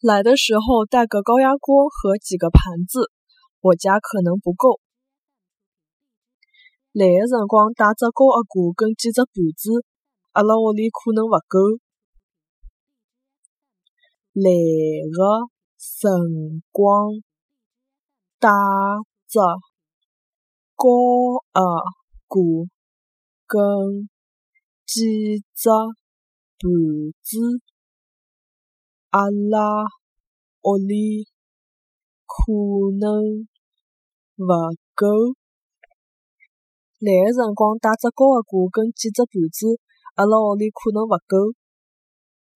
来的时候带个高压锅和几个盘子，我家可能不够。来的辰光带只高压锅跟几只盘子，阿拉屋里可能勿够。来的辰光带只高压锅跟几只盘子，阿拉屋里可能勿够。来个辰光带只高压锅跟几只盘子，阿拉屋里可能勿够。